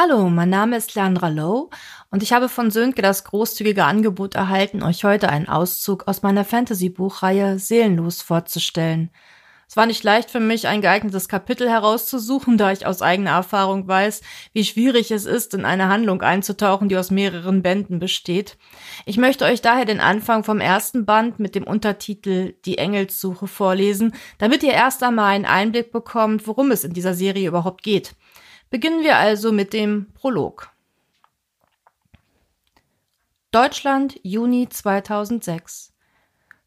Hallo, mein Name ist Leandra Lowe und ich habe von Sönke das großzügige Angebot erhalten, euch heute einen Auszug aus meiner Fantasy-Buchreihe Seelenlos vorzustellen. Es war nicht leicht für mich, ein geeignetes Kapitel herauszusuchen, da ich aus eigener Erfahrung weiß, wie schwierig es ist, in eine Handlung einzutauchen, die aus mehreren Bänden besteht. Ich möchte euch daher den Anfang vom ersten Band mit dem Untertitel Die Engelssuche vorlesen, damit ihr erst einmal einen Einblick bekommt, worum es in dieser Serie überhaupt geht. Beginnen wir also mit dem Prolog. Deutschland, Juni 2006.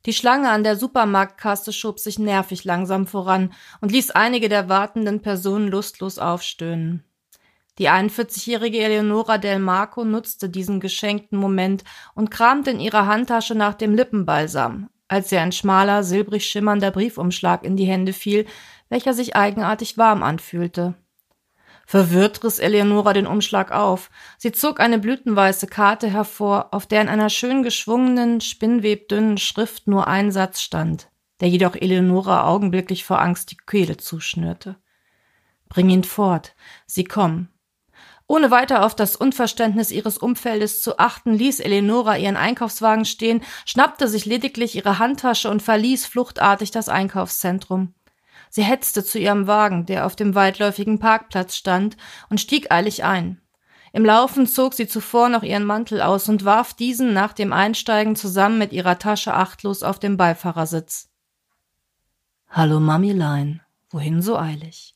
Die Schlange an der Supermarktkasse schob sich nervig langsam voran und ließ einige der wartenden Personen lustlos aufstöhnen. Die 41-jährige Eleonora Del Marco nutzte diesen geschenkten Moment und kramte in ihrer Handtasche nach dem Lippenbalsam, als ihr ein schmaler, silbrig schimmernder Briefumschlag in die Hände fiel, welcher sich eigenartig warm anfühlte. Verwirrt riss Eleonora den Umschlag auf. Sie zog eine blütenweiße Karte hervor, auf der in einer schön geschwungenen, spinnwebdünnen Schrift nur ein Satz stand, der jedoch Eleonora augenblicklich vor Angst die Kehle zuschnürte. Bring ihn fort. Sie kommen. Ohne weiter auf das Unverständnis ihres Umfeldes zu achten, ließ Eleonora ihren Einkaufswagen stehen, schnappte sich lediglich ihre Handtasche und verließ fluchtartig das Einkaufszentrum. Sie hetzte zu ihrem Wagen, der auf dem weitläufigen Parkplatz stand, und stieg eilig ein. Im Laufen zog sie zuvor noch ihren Mantel aus und warf diesen nach dem Einsteigen zusammen mit ihrer Tasche achtlos auf den Beifahrersitz. Hallo, Mamilein, wohin so eilig?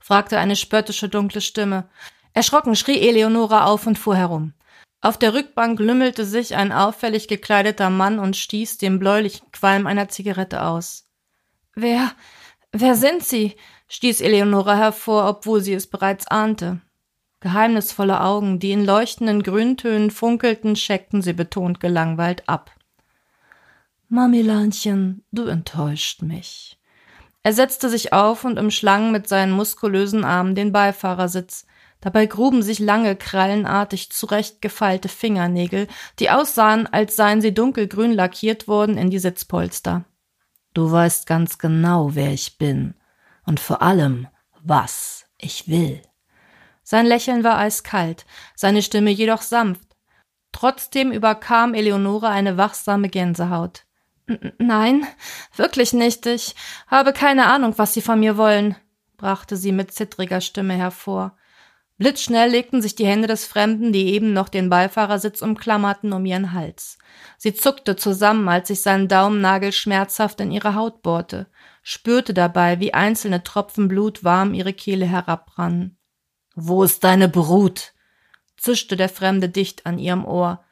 fragte eine spöttische dunkle Stimme. Erschrocken schrie Eleonora auf und fuhr herum. Auf der Rückbank lümmelte sich ein auffällig gekleideter Mann und stieß den bläulichen Qualm einer Zigarette aus. Wer, Wer sind Sie? stieß Eleonora hervor, obwohl sie es bereits ahnte. Geheimnisvolle Augen, die in leuchtenden Grüntönen funkelten, scheckten sie betont gelangweilt ab. Mamilanchen, du enttäuscht mich. Er setzte sich auf und umschlang mit seinen muskulösen Armen den Beifahrersitz. Dabei gruben sich lange, krallenartig zurechtgefeilte Fingernägel, die aussahen, als seien sie dunkelgrün lackiert worden, in die Sitzpolster. Du weißt ganz genau, wer ich bin und vor allem, was ich will. Sein Lächeln war eiskalt, seine Stimme jedoch sanft. Trotzdem überkam Eleonore eine wachsame Gänsehaut. Nein, wirklich nicht. Ich habe keine Ahnung, was Sie von mir wollen, brachte sie mit zittriger Stimme hervor. Blitzschnell legten sich die Hände des Fremden, die eben noch den Beifahrersitz umklammerten, um ihren Hals. Sie zuckte zusammen, als sich sein Daumennagel schmerzhaft in ihre Haut bohrte, spürte dabei, wie einzelne Tropfen Blut warm ihre Kehle herabrannen. Wo ist deine Brut? zischte der Fremde dicht an ihrem Ohr.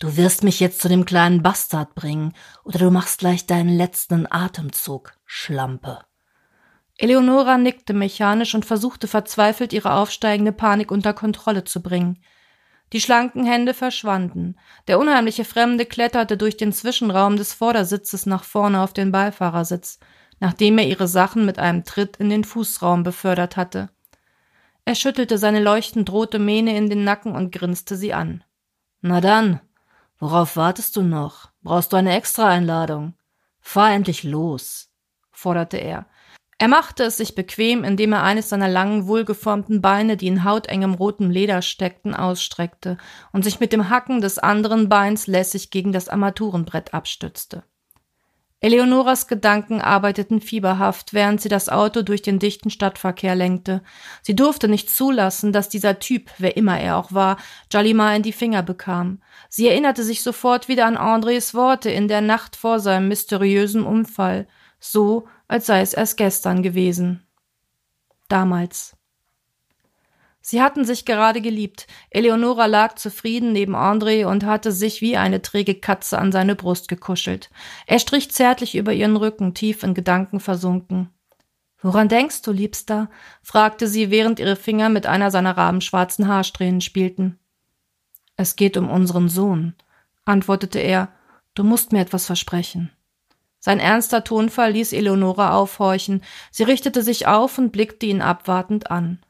Du wirst mich jetzt zu dem kleinen Bastard bringen, oder du machst gleich deinen letzten Atemzug, Schlampe. Eleonora nickte mechanisch und versuchte verzweifelt, ihre aufsteigende Panik unter Kontrolle zu bringen. Die schlanken Hände verschwanden. Der unheimliche Fremde kletterte durch den Zwischenraum des Vordersitzes nach vorne auf den Beifahrersitz, nachdem er ihre Sachen mit einem Tritt in den Fußraum befördert hatte. Er schüttelte seine leuchtend rote Mähne in den Nacken und grinste sie an. Na dann, worauf wartest du noch? Brauchst du eine Extra-Einladung? Fahr endlich los, forderte er. Er machte es sich bequem, indem er eines seiner langen, wohlgeformten Beine, die in hautengem rotem Leder steckten, ausstreckte und sich mit dem Hacken des anderen Beins lässig gegen das Armaturenbrett abstützte. Eleonoras Gedanken arbeiteten fieberhaft, während sie das Auto durch den dichten Stadtverkehr lenkte. Sie durfte nicht zulassen, dass dieser Typ, wer immer er auch war, Jalima in die Finger bekam. Sie erinnerte sich sofort wieder an Andres Worte in der Nacht vor seinem mysteriösen Unfall – so als sei es erst gestern gewesen. Damals. Sie hatten sich gerade geliebt. Eleonora lag zufrieden neben André und hatte sich wie eine träge Katze an seine Brust gekuschelt. Er strich zärtlich über ihren Rücken, tief in Gedanken versunken. Woran denkst du, Liebster? fragte sie, während ihre Finger mit einer seiner rabenschwarzen Haarsträhnen spielten. Es geht um unseren Sohn, antwortete er. Du musst mir etwas versprechen. Sein ernster Tonfall ließ Eleonora aufhorchen. Sie richtete sich auf und blickte ihn abwartend an.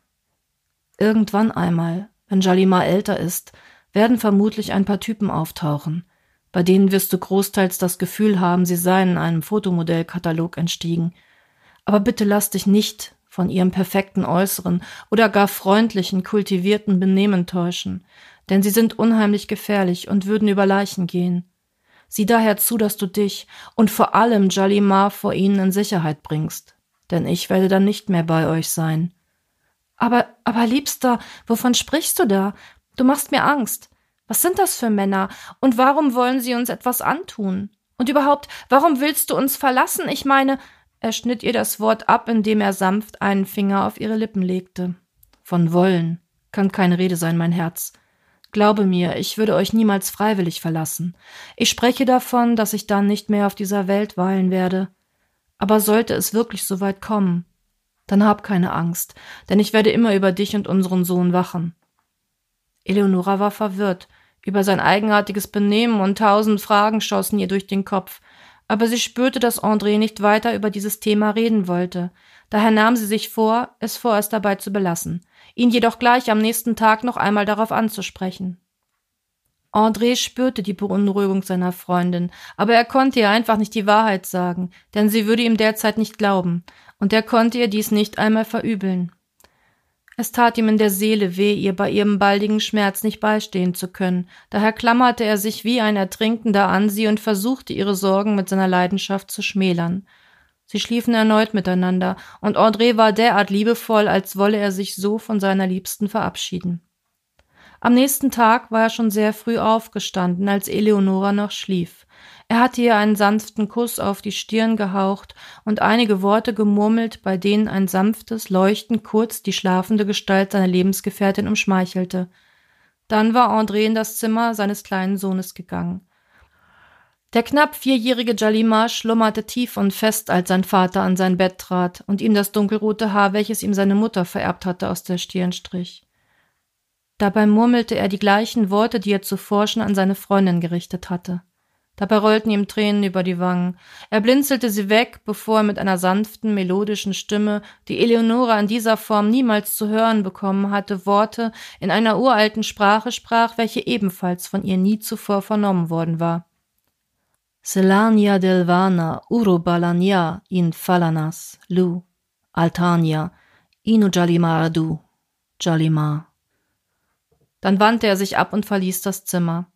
Irgendwann einmal, wenn Jalima älter ist, werden vermutlich ein paar Typen auftauchen. Bei denen wirst du großteils das Gefühl haben, sie seien einem Fotomodellkatalog entstiegen. Aber bitte lass dich nicht von ihrem perfekten Äußeren oder gar freundlichen, kultivierten Benehmen täuschen, denn sie sind unheimlich gefährlich und würden über Leichen gehen. Sieh daher zu, dass du dich und vor allem Jalimar vor ihnen in Sicherheit bringst, denn ich werde dann nicht mehr bei euch sein. Aber, aber Liebster, wovon sprichst du da? Du machst mir Angst. Was sind das für Männer? Und warum wollen sie uns etwas antun? Und überhaupt, warum willst du uns verlassen? Ich meine, er schnitt ihr das Wort ab, indem er sanft einen Finger auf ihre Lippen legte. Von wollen kann keine Rede sein, mein Herz. Glaube mir, ich würde euch niemals freiwillig verlassen. Ich spreche davon, dass ich dann nicht mehr auf dieser Welt weilen werde. Aber sollte es wirklich so weit kommen, dann hab keine Angst, denn ich werde immer über dich und unseren Sohn wachen. Eleonora war verwirrt über sein eigenartiges Benehmen und tausend Fragen schossen ihr durch den Kopf, aber sie spürte, dass André nicht weiter über dieses Thema reden wollte. Daher nahm sie sich vor, es vorerst dabei zu belassen ihn jedoch gleich am nächsten Tag noch einmal darauf anzusprechen. André spürte die Beunruhigung seiner Freundin, aber er konnte ihr einfach nicht die Wahrheit sagen, denn sie würde ihm derzeit nicht glauben, und er konnte ihr dies nicht einmal verübeln. Es tat ihm in der Seele weh, ihr bei ihrem baldigen Schmerz nicht beistehen zu können, daher klammerte er sich wie ein Ertrinkender an sie und versuchte ihre Sorgen mit seiner Leidenschaft zu schmälern. Sie schliefen erneut miteinander, und André war derart liebevoll, als wolle er sich so von seiner Liebsten verabschieden. Am nächsten Tag war er schon sehr früh aufgestanden, als Eleonora noch schlief. Er hatte ihr einen sanften Kuss auf die Stirn gehaucht und einige Worte gemurmelt, bei denen ein sanftes Leuchten kurz die schlafende Gestalt seiner Lebensgefährtin umschmeichelte. Dann war André in das Zimmer seines kleinen Sohnes gegangen. Der knapp vierjährige Jalima schlummerte tief und fest, als sein Vater an sein Bett trat und ihm das dunkelrote Haar, welches ihm seine Mutter vererbt hatte, aus der Stirn strich. Dabei murmelte er die gleichen Worte, die er zuvor schon an seine Freundin gerichtet hatte. Dabei rollten ihm Tränen über die Wangen. Er blinzelte sie weg, bevor er mit einer sanften, melodischen Stimme, die Eleonora in dieser Form niemals zu hören bekommen hatte, Worte in einer uralten Sprache sprach, welche ebenfalls von ihr nie zuvor vernommen worden war. Selania delvana urobalania in falanas lu, altania, inu jalimar du, jalimar. Dann wandte er sich ab und verließ das Zimmer.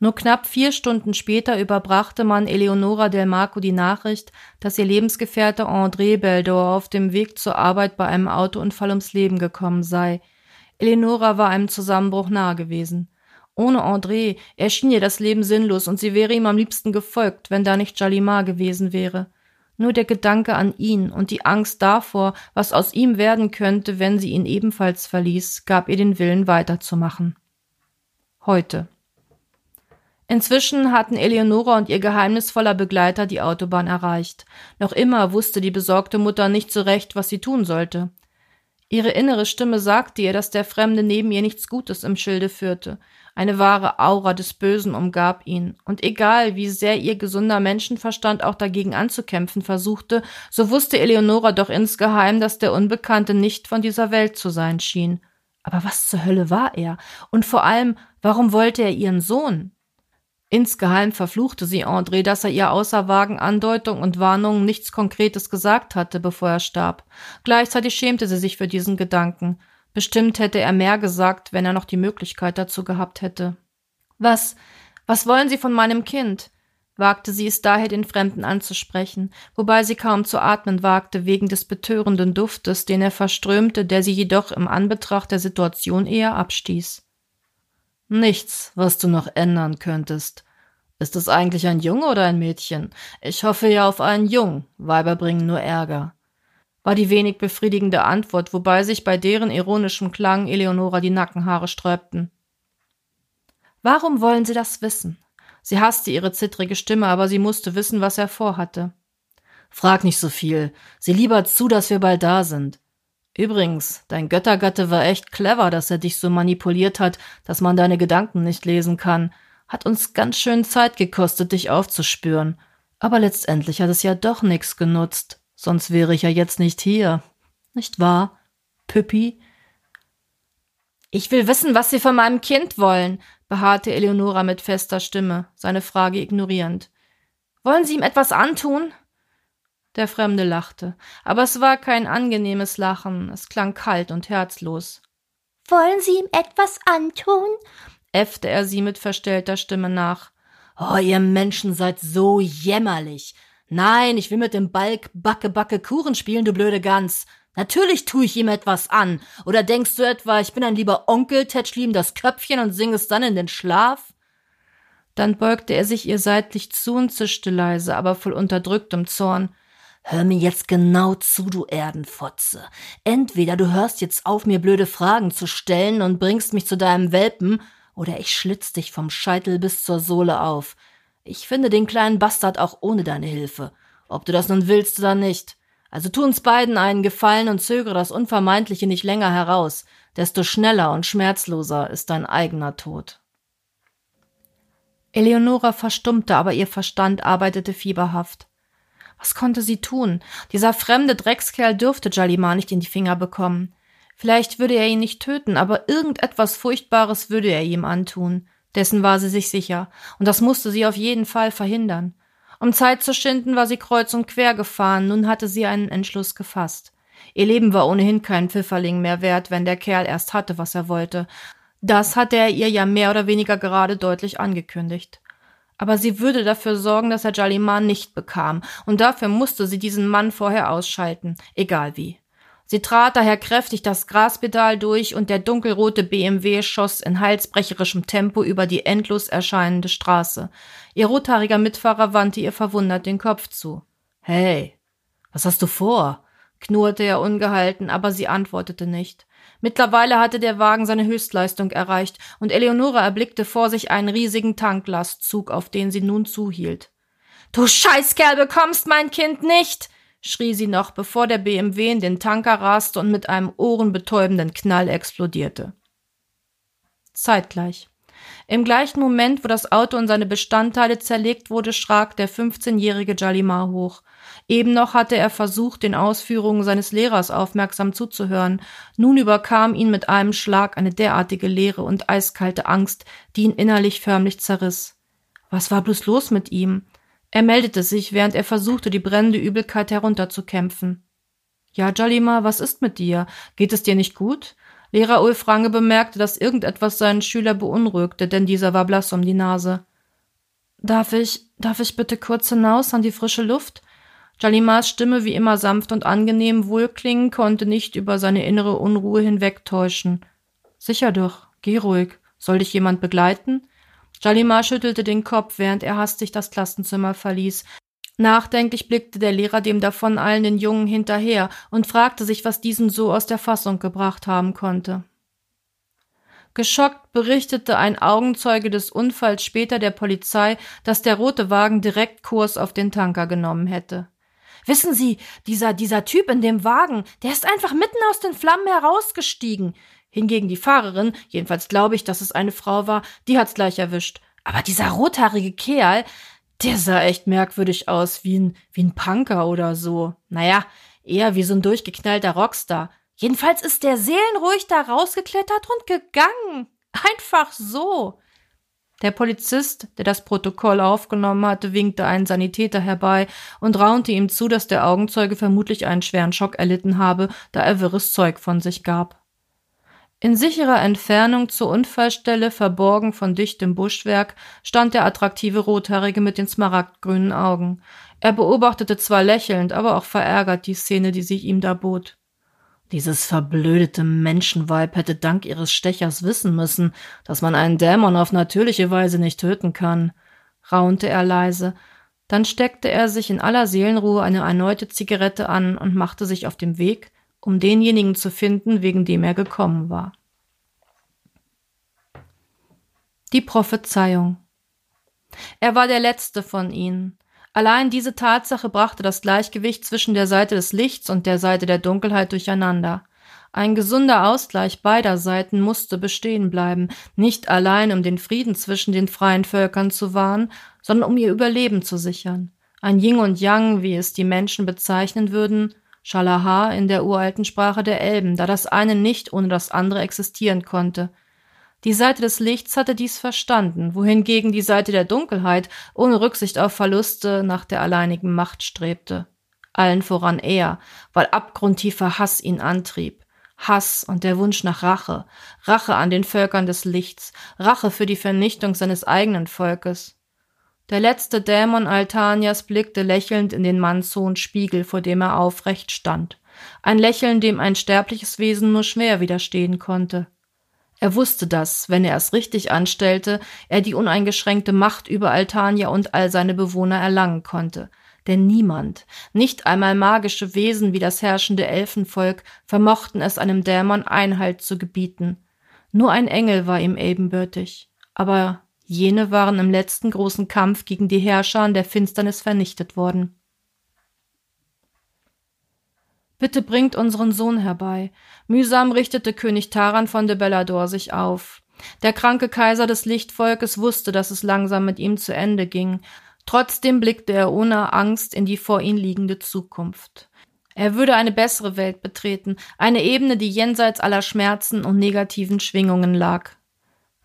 Nur knapp vier Stunden später überbrachte man Eleonora del Marco die Nachricht, dass ihr Lebensgefährte André Beldor auf dem Weg zur Arbeit bei einem Autounfall ums Leben gekommen sei. Eleonora war einem Zusammenbruch nahe gewesen. Ohne André erschien ihr das Leben sinnlos und sie wäre ihm am liebsten gefolgt, wenn da nicht Jalimar gewesen wäre. Nur der Gedanke an ihn und die Angst davor, was aus ihm werden könnte, wenn sie ihn ebenfalls verließ, gab ihr den Willen weiterzumachen. Heute. Inzwischen hatten Eleonora und ihr geheimnisvoller Begleiter die Autobahn erreicht. Noch immer wusste die besorgte Mutter nicht so recht, was sie tun sollte. Ihre innere Stimme sagte ihr, dass der Fremde neben ihr nichts Gutes im Schilde führte. Eine wahre Aura des Bösen umgab ihn, und egal wie sehr ihr gesunder Menschenverstand auch dagegen anzukämpfen versuchte, so wusste Eleonora doch insgeheim, dass der Unbekannte nicht von dieser Welt zu sein schien. Aber was zur Hölle war er? Und vor allem, warum wollte er ihren Sohn? Insgeheim verfluchte sie André, dass er ihr außer vagen Andeutung und Warnungen nichts Konkretes gesagt hatte, bevor er starb. Gleichzeitig schämte sie sich für diesen Gedanken. Bestimmt hätte er mehr gesagt, wenn er noch die Möglichkeit dazu gehabt hätte. Was, was wollen Sie von meinem Kind? wagte sie es daher, den Fremden anzusprechen, wobei sie kaum zu atmen wagte wegen des betörenden Duftes, den er verströmte, der sie jedoch im Anbetracht der Situation eher abstieß. Nichts, was du noch ändern könntest. Ist es eigentlich ein Junge oder ein Mädchen? Ich hoffe ja auf einen Jung. Weiber bringen nur Ärger war die wenig befriedigende Antwort, wobei sich bei deren ironischem Klang Eleonora die Nackenhaare sträubten. Warum wollen Sie das wissen? Sie hasste ihre zittrige Stimme, aber sie musste wissen, was er vorhatte. Frag nicht so viel. Sieh lieber zu, dass wir bald da sind. Übrigens, dein Göttergatte war echt clever, dass er dich so manipuliert hat, dass man deine Gedanken nicht lesen kann. Hat uns ganz schön Zeit gekostet, dich aufzuspüren. Aber letztendlich hat es ja doch nichts genutzt. Sonst wäre ich ja jetzt nicht hier. Nicht wahr, Püppi? Ich will wissen, was Sie von meinem Kind wollen, beharrte Eleonora mit fester Stimme, seine Frage ignorierend. Wollen Sie ihm etwas antun? Der Fremde lachte, aber es war kein angenehmes Lachen, es klang kalt und herzlos. Wollen Sie ihm etwas antun? äffte er sie mit verstellter Stimme nach. Oh, ihr Menschen seid so jämmerlich. Nein, ich will mit dem Balk Backe Backe Kuchen spielen, du blöde Gans. Natürlich tue ich ihm etwas an. Oder denkst du etwa, ich bin ein lieber Onkel, tätschli ihm das Köpfchen und sing es dann in den Schlaf? Dann beugte er sich ihr seitlich zu und zischte leise, aber voll unterdrücktem Zorn. Hör mir jetzt genau zu, du Erdenfotze. Entweder du hörst jetzt auf, mir blöde Fragen zu stellen und bringst mich zu deinem Welpen, oder ich schlitz dich vom Scheitel bis zur Sohle auf. Ich finde den kleinen Bastard auch ohne deine Hilfe, ob du das nun willst oder nicht. Also tu uns beiden einen Gefallen und zögere das Unvermeidliche nicht länger heraus, desto schneller und schmerzloser ist dein eigener Tod. Eleonora verstummte, aber ihr Verstand arbeitete fieberhaft. Was konnte sie tun? Dieser fremde Dreckskerl dürfte Jalima nicht in die Finger bekommen. Vielleicht würde er ihn nicht töten, aber irgendetwas Furchtbares würde er ihm antun. Dessen war sie sich sicher, und das musste sie auf jeden Fall verhindern. Um Zeit zu schinden, war sie kreuz und quer gefahren, nun hatte sie einen Entschluss gefasst. Ihr Leben war ohnehin kein Pfifferling mehr wert, wenn der Kerl erst hatte, was er wollte. Das hatte er ihr ja mehr oder weniger gerade deutlich angekündigt aber sie würde dafür sorgen, dass er Jaliman nicht bekam, und dafür musste sie diesen Mann vorher ausschalten, egal wie. Sie trat daher kräftig das Graspedal durch und der dunkelrote BMW schoss in halsbrecherischem Tempo über die endlos erscheinende Straße. Ihr rothaariger Mitfahrer wandte ihr verwundert den Kopf zu. Hey, was hast du vor? knurrte er ungehalten, aber sie antwortete nicht. Mittlerweile hatte der Wagen seine Höchstleistung erreicht, und Eleonora erblickte vor sich einen riesigen Tanklastzug, auf den sie nun zuhielt. Du Scheißkerl bekommst mein Kind nicht! Schrie sie noch, bevor der BMW in den Tanker raste und mit einem ohrenbetäubenden Knall explodierte. Zeitgleich. Im gleichen Moment, wo das Auto und seine Bestandteile zerlegt wurde, schrak der 15-jährige Jalimar hoch. Eben noch hatte er versucht, den Ausführungen seines Lehrers aufmerksam zuzuhören. Nun überkam ihn mit einem Schlag eine derartige Leere und eiskalte Angst, die ihn innerlich förmlich zerriss. Was war bloß los mit ihm? Er meldete sich, während er versuchte, die brennende Übelkeit herunterzukämpfen. Ja, Jalima, was ist mit dir? Geht es dir nicht gut? Lehrer Ulf Range bemerkte, dass irgendetwas seinen Schüler beunruhigte, denn dieser war blass um die Nase. Darf ich, darf ich bitte kurz hinaus an die frische Luft? Jalimars Stimme, wie immer sanft und angenehm wohlklingen, konnte nicht über seine innere Unruhe hinwegtäuschen. Sicher doch, geh ruhig. Soll dich jemand begleiten? Jalimar schüttelte den Kopf, während er hastig das Klassenzimmer verließ. Nachdenklich blickte der Lehrer dem davoneilenden Jungen hinterher und fragte sich, was diesen so aus der Fassung gebracht haben konnte. Geschockt berichtete ein Augenzeuge des Unfalls später der Polizei, dass der rote Wagen direkt Kurs auf den Tanker genommen hätte. Wissen Sie, dieser, dieser Typ in dem Wagen, der ist einfach mitten aus den Flammen herausgestiegen. Hingegen die Fahrerin, jedenfalls glaube ich, dass es eine Frau war, die hat's gleich erwischt. Aber dieser rothaarige Kerl, der sah echt merkwürdig aus, wie ein, wie ein Punker oder so. Naja, eher wie so ein durchgeknallter Rockstar. Jedenfalls ist der seelenruhig da rausgeklettert und gegangen. Einfach so. Der Polizist, der das Protokoll aufgenommen hatte, winkte einen Sanitäter herbei und raunte ihm zu, dass der Augenzeuge vermutlich einen schweren Schock erlitten habe, da er wirres Zeug von sich gab. In sicherer Entfernung zur Unfallstelle, verborgen von dichtem Buschwerk, stand der attraktive Rothaarige mit den smaragdgrünen Augen. Er beobachtete zwar lächelnd, aber auch verärgert die Szene, die sich ihm da bot. Dieses verblödete Menschenweib hätte dank ihres Stechers wissen müssen, dass man einen Dämon auf natürliche Weise nicht töten kann, raunte er leise. Dann steckte er sich in aller Seelenruhe eine erneute Zigarette an und machte sich auf dem Weg, um denjenigen zu finden, wegen dem er gekommen war. Die Prophezeiung. Er war der letzte von ihnen, Allein diese Tatsache brachte das Gleichgewicht zwischen der Seite des Lichts und der Seite der Dunkelheit durcheinander. Ein gesunder Ausgleich beider Seiten musste bestehen bleiben, nicht allein um den Frieden zwischen den freien Völkern zu wahren, sondern um ihr Überleben zu sichern. Ein Yin und Yang, wie es die Menschen bezeichnen würden, Shalaha in der uralten Sprache der Elben, da das eine nicht ohne das andere existieren konnte, die Seite des Lichts hatte dies verstanden, wohingegen die Seite der Dunkelheit ohne Rücksicht auf Verluste nach der alleinigen Macht strebte. allen voran er, weil abgrundtiefer Hass ihn antrieb. Hass und der Wunsch nach Rache, Rache an den Völkern des Lichts, Rache für die Vernichtung seines eigenen Volkes. Der letzte Dämon Altanias blickte lächelnd in den mannshohen Spiegel, vor dem er aufrecht stand. Ein Lächeln, dem ein sterbliches Wesen nur schwer widerstehen konnte. Er wusste, dass, wenn er es richtig anstellte, er die uneingeschränkte Macht über Altania und all seine Bewohner erlangen konnte. Denn niemand, nicht einmal magische Wesen wie das herrschende Elfenvolk, vermochten es einem Dämon Einhalt zu gebieten. Nur ein Engel war ihm ebenbürtig. Aber jene waren im letzten großen Kampf gegen die Herrscher der Finsternis vernichtet worden. Bitte bringt unseren Sohn herbei. Mühsam richtete König Taran von de Bellador sich auf. Der kranke Kaiser des Lichtvolkes wusste, dass es langsam mit ihm zu Ende ging. Trotzdem blickte er ohne Angst in die vor ihm liegende Zukunft. Er würde eine bessere Welt betreten, eine Ebene, die jenseits aller Schmerzen und negativen Schwingungen lag.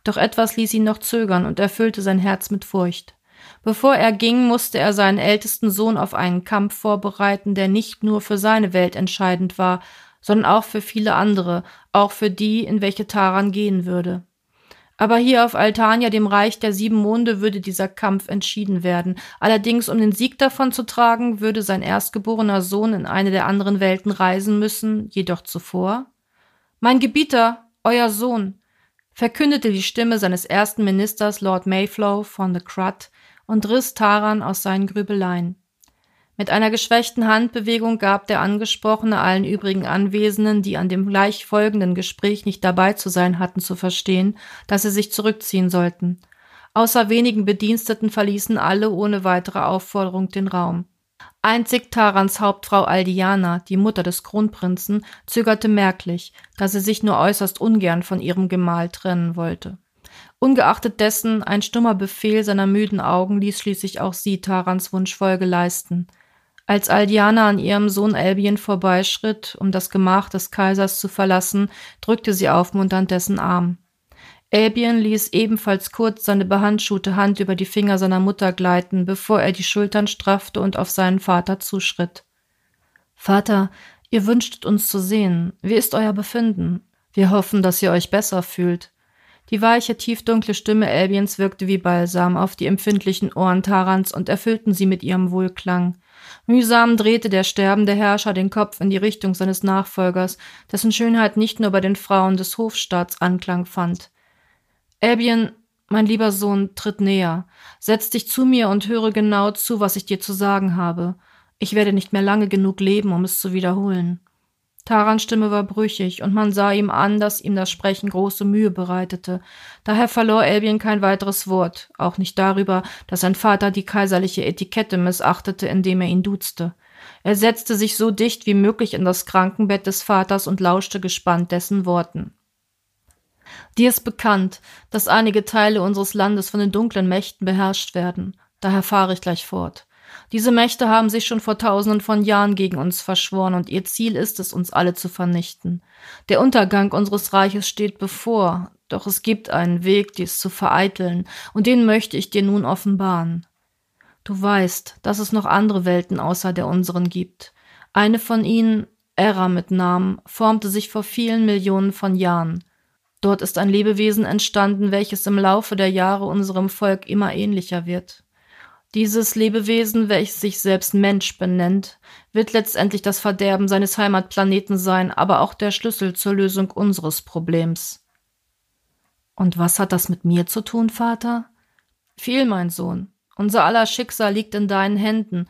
Doch etwas ließ ihn noch zögern und erfüllte sein Herz mit Furcht. Bevor er ging, musste er seinen ältesten Sohn auf einen Kampf vorbereiten, der nicht nur für seine Welt entscheidend war, sondern auch für viele andere, auch für die, in welche Taran gehen würde. Aber hier auf Altania, dem Reich der sieben Monde, würde dieser Kampf entschieden werden. Allerdings, um den Sieg davon zu tragen, würde sein erstgeborener Sohn in eine der anderen Welten reisen müssen, jedoch zuvor. Mein Gebieter, euer Sohn, verkündete die Stimme seines ersten Ministers Lord Mayflow von The Crut, und riss Taran aus seinen Grübeleien. Mit einer geschwächten Handbewegung gab der Angesprochene allen übrigen Anwesenden, die an dem gleich folgenden Gespräch nicht dabei zu sein hatten, zu verstehen, dass sie sich zurückziehen sollten. Außer wenigen Bediensteten verließen alle ohne weitere Aufforderung den Raum. Einzig Tarans Hauptfrau Aldiana, die Mutter des Kronprinzen, zögerte merklich, da sie sich nur äußerst ungern von ihrem Gemahl trennen wollte. Ungeachtet dessen ein stummer Befehl seiner müden Augen ließ schließlich auch sie Tarans Wunsch Folge leisten. Als Aldiana an ihrem Sohn Albion vorbeischritt, um das Gemach des Kaisers zu verlassen, drückte sie aufmunternd dessen Arm. Albion ließ ebenfalls kurz seine behandschuhte Hand über die Finger seiner Mutter gleiten, bevor er die Schultern straffte und auf seinen Vater zuschritt. Vater, ihr wünschtet uns zu sehen. Wie ist euer Befinden? Wir hoffen, dass ihr euch besser fühlt. Die weiche, tiefdunkle Stimme Albions wirkte wie Balsam auf die empfindlichen Ohren Tarans und erfüllten sie mit ihrem Wohlklang. Mühsam drehte der sterbende Herrscher den Kopf in die Richtung seines Nachfolgers, dessen Schönheit nicht nur bei den Frauen des Hofstaats Anklang fand. Albion, mein lieber Sohn, tritt näher. Setz dich zu mir und höre genau zu, was ich dir zu sagen habe. Ich werde nicht mehr lange genug leben, um es zu wiederholen. Tarans Stimme war brüchig, und man sah ihm an, dass ihm das Sprechen große Mühe bereitete. Daher verlor Elbien kein weiteres Wort, auch nicht darüber, dass sein Vater die kaiserliche Etikette missachtete, indem er ihn duzte. Er setzte sich so dicht wie möglich in das Krankenbett des Vaters und lauschte gespannt dessen Worten. Dir ist bekannt, dass einige Teile unseres Landes von den dunklen Mächten beherrscht werden. Daher fahre ich gleich fort. Diese Mächte haben sich schon vor tausenden von Jahren gegen uns verschworen, und ihr Ziel ist es, uns alle zu vernichten. Der Untergang unseres Reiches steht bevor, doch es gibt einen Weg, dies zu vereiteln, und den möchte ich dir nun offenbaren. Du weißt, dass es noch andere Welten außer der unseren gibt. Eine von ihnen, Era mit Namen, formte sich vor vielen Millionen von Jahren. Dort ist ein Lebewesen entstanden, welches im Laufe der Jahre unserem Volk immer ähnlicher wird. Dieses Lebewesen, welches sich selbst Mensch benennt, wird letztendlich das Verderben seines Heimatplaneten sein, aber auch der Schlüssel zur Lösung unseres Problems. Und was hat das mit mir zu tun, Vater? Viel, mein Sohn. Unser aller Schicksal liegt in deinen Händen.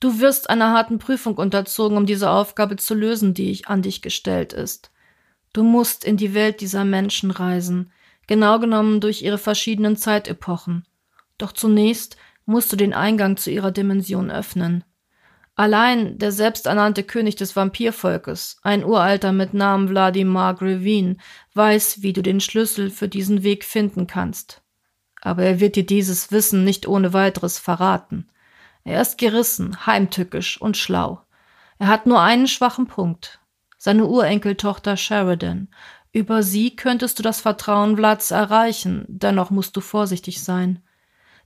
Du wirst einer harten Prüfung unterzogen, um diese Aufgabe zu lösen, die ich an dich gestellt ist. Du musst in die Welt dieser Menschen reisen, genau genommen durch ihre verschiedenen Zeitepochen. Doch zunächst musst du den Eingang zu ihrer Dimension öffnen. Allein der selbsternannte König des Vampirvolkes, ein Uralter mit Namen Wladimar Grevin, weiß, wie du den Schlüssel für diesen Weg finden kannst. Aber er wird dir dieses Wissen nicht ohne weiteres verraten. Er ist gerissen, heimtückisch und schlau. Er hat nur einen schwachen Punkt. Seine Urenkeltochter Sheridan. Über sie könntest du das Vertrauen Vlads erreichen, dennoch musst du vorsichtig sein.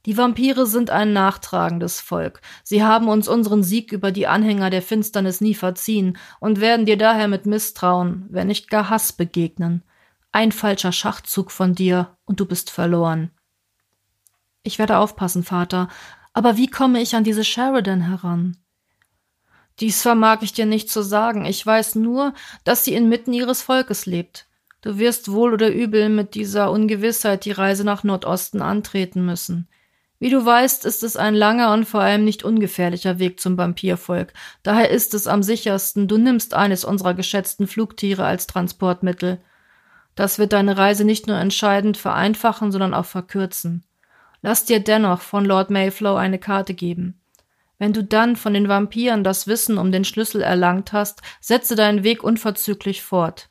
Die Vampire sind ein nachtragendes Volk. Sie haben uns unseren Sieg über die Anhänger der Finsternis nie verziehen und werden dir daher mit Misstrauen, wenn nicht gar Hass begegnen. Ein falscher Schachzug von dir und du bist verloren. Ich werde aufpassen, Vater, aber wie komme ich an diese Sheridan heran? Dies vermag ich dir nicht zu sagen. Ich weiß nur, dass sie inmitten ihres Volkes lebt. Du wirst wohl oder übel mit dieser Ungewissheit die Reise nach Nordosten antreten müssen. Wie du weißt, ist es ein langer und vor allem nicht ungefährlicher Weg zum Vampirvolk. Daher ist es am sichersten, du nimmst eines unserer geschätzten Flugtiere als Transportmittel. Das wird deine Reise nicht nur entscheidend vereinfachen, sondern auch verkürzen. Lass dir dennoch von Lord Mayflow eine Karte geben. Wenn du dann von den Vampiren das Wissen um den Schlüssel erlangt hast, setze deinen Weg unverzüglich fort.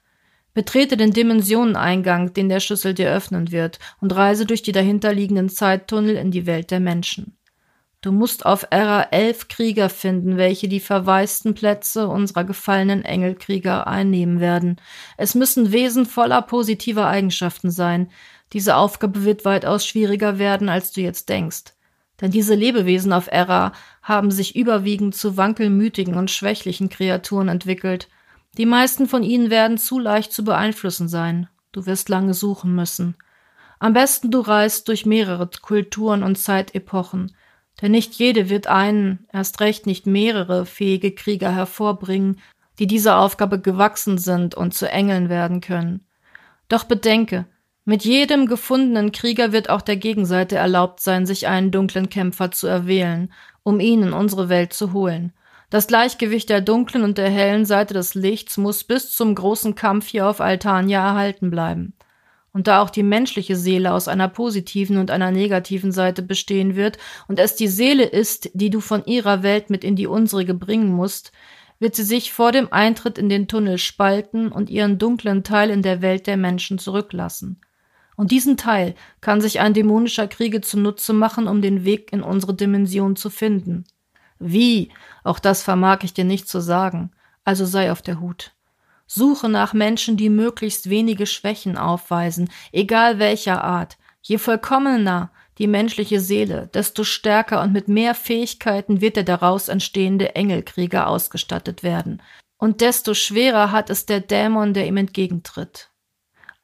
Betrete den Dimensioneneingang, den der Schlüssel dir öffnen wird, und reise durch die dahinterliegenden Zeittunnel in die Welt der Menschen. Du musst auf Erra elf Krieger finden, welche die verwaisten Plätze unserer gefallenen Engelkrieger einnehmen werden. Es müssen Wesen voller positiver Eigenschaften sein. Diese Aufgabe wird weitaus schwieriger werden, als du jetzt denkst. Denn diese Lebewesen auf Erra haben sich überwiegend zu wankelmütigen und schwächlichen Kreaturen entwickelt. Die meisten von ihnen werden zu leicht zu beeinflussen sein. Du wirst lange suchen müssen. Am besten du reist durch mehrere Kulturen und Zeitepochen, denn nicht jede wird einen, erst recht nicht mehrere fähige Krieger hervorbringen, die dieser Aufgabe gewachsen sind und zu Engeln werden können. Doch bedenke, mit jedem gefundenen Krieger wird auch der Gegenseite erlaubt sein, sich einen dunklen Kämpfer zu erwählen, um ihn in unsere Welt zu holen. Das Gleichgewicht der dunklen und der hellen Seite des Lichts muss bis zum großen Kampf hier auf Altania erhalten bleiben. Und da auch die menschliche Seele aus einer positiven und einer negativen Seite bestehen wird und es die Seele ist, die du von ihrer Welt mit in die unsrige bringen musst, wird sie sich vor dem Eintritt in den Tunnel spalten und ihren dunklen Teil in der Welt der Menschen zurücklassen. Und diesen Teil kann sich ein dämonischer Kriege zunutze machen, um den Weg in unsere Dimension zu finden. Wie? Auch das vermag ich dir nicht zu sagen. Also sei auf der Hut. Suche nach Menschen, die möglichst wenige Schwächen aufweisen, egal welcher Art. Je vollkommener die menschliche Seele, desto stärker und mit mehr Fähigkeiten wird der daraus entstehende Engelkrieger ausgestattet werden. Und desto schwerer hat es der Dämon, der ihm entgegentritt.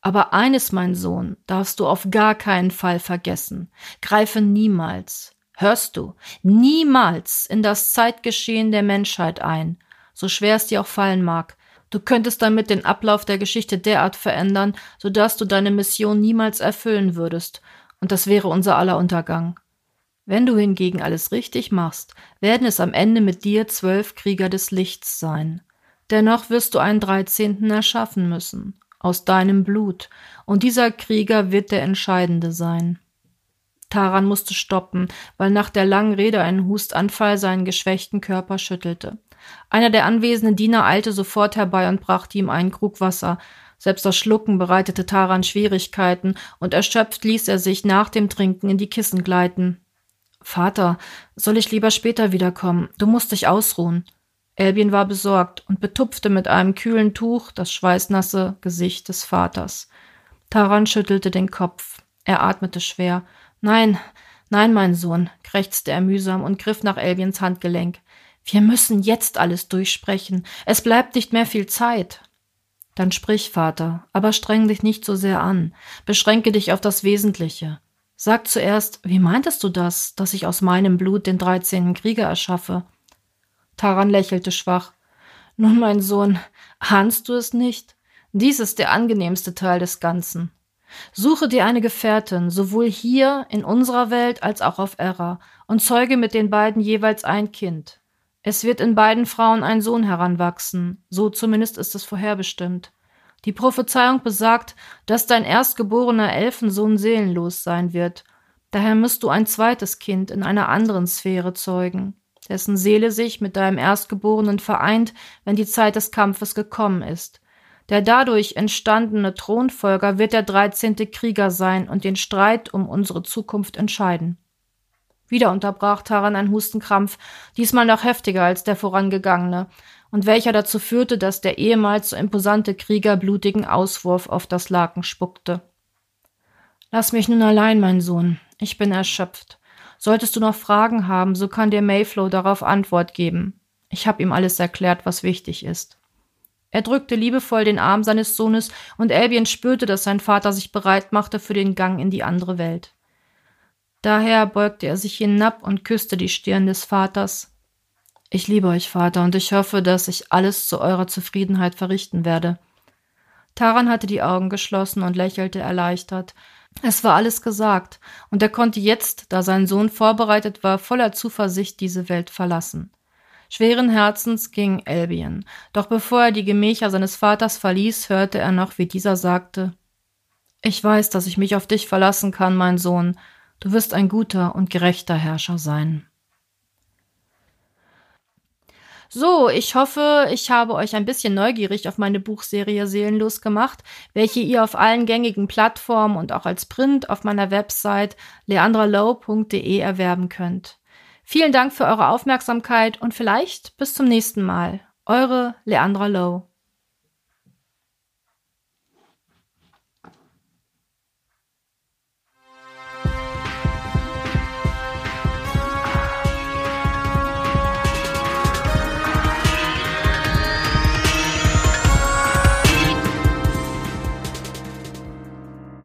Aber eines, mein Sohn, darfst du auf gar keinen Fall vergessen. Greife niemals, hörst du, niemals in das Zeitgeschehen der Menschheit ein, so schwer es dir auch fallen mag. Du könntest damit den Ablauf der Geschichte derart verändern, so dass du deine Mission niemals erfüllen würdest, und das wäre unser aller Untergang. Wenn du hingegen alles richtig machst, werden es am Ende mit dir zwölf Krieger des Lichts sein. Dennoch wirst du einen dreizehnten erschaffen müssen aus deinem Blut, und dieser Krieger wird der entscheidende sein. Taran musste stoppen, weil nach der langen Rede ein Hustanfall seinen geschwächten Körper schüttelte. Einer der anwesenden Diener eilte sofort herbei und brachte ihm einen Krug Wasser. Selbst das Schlucken bereitete Taran Schwierigkeiten, und erschöpft ließ er sich nach dem Trinken in die Kissen gleiten. Vater, soll ich lieber später wiederkommen? Du musst dich ausruhen. Elbien war besorgt und betupfte mit einem kühlen Tuch das schweißnasse Gesicht des Vaters. Taran schüttelte den Kopf. Er atmete schwer. Nein, nein, mein Sohn, krächzte er mühsam und griff nach Elbiens Handgelenk. Wir müssen jetzt alles durchsprechen. Es bleibt nicht mehr viel Zeit. Dann sprich, Vater, aber streng dich nicht so sehr an. Beschränke dich auf das Wesentliche. Sag zuerst, wie meintest du das, dass ich aus meinem Blut den dreizehnten Krieger erschaffe? Taran lächelte schwach. Nun, mein Sohn, ahnst du es nicht? Dies ist der angenehmste Teil des Ganzen. Suche dir eine Gefährtin, sowohl hier in unserer Welt als auch auf Erra, und zeuge mit den beiden jeweils ein Kind. Es wird in beiden Frauen ein Sohn heranwachsen, so zumindest ist es vorherbestimmt. Die Prophezeiung besagt, dass dein erstgeborener Elfensohn seelenlos sein wird, daher musst du ein zweites Kind in einer anderen Sphäre zeugen dessen Seele sich mit deinem Erstgeborenen vereint, wenn die Zeit des Kampfes gekommen ist. Der dadurch entstandene Thronfolger wird der dreizehnte Krieger sein und den Streit um unsere Zukunft entscheiden. Wieder unterbrach Taran ein Hustenkrampf, diesmal noch heftiger als der vorangegangene, und welcher dazu führte, dass der ehemals so imposante Krieger blutigen Auswurf auf das Laken spuckte. Lass mich nun allein, mein Sohn. Ich bin erschöpft. Solltest du noch Fragen haben, so kann dir Mayflow darauf Antwort geben. Ich habe ihm alles erklärt, was wichtig ist. Er drückte liebevoll den Arm seines Sohnes, und Albion spürte, dass sein Vater sich bereit machte für den Gang in die andere Welt. Daher beugte er sich hinab und küsste die Stirn des Vaters. Ich liebe euch, Vater, und ich hoffe, dass ich alles zu eurer Zufriedenheit verrichten werde. Taran hatte die Augen geschlossen und lächelte erleichtert. Es war alles gesagt, und er konnte jetzt, da sein Sohn vorbereitet war, voller Zuversicht diese Welt verlassen. Schweren Herzens ging Albion, doch bevor er die Gemächer seines Vaters verließ, hörte er noch, wie dieser sagte Ich weiß, dass ich mich auf dich verlassen kann, mein Sohn, du wirst ein guter und gerechter Herrscher sein. So, ich hoffe, ich habe euch ein bisschen neugierig auf meine Buchserie Seelenlos gemacht, welche ihr auf allen gängigen Plattformen und auch als Print auf meiner Website leandralow.de erwerben könnt. Vielen Dank für eure Aufmerksamkeit und vielleicht bis zum nächsten Mal. Eure Leandra Low.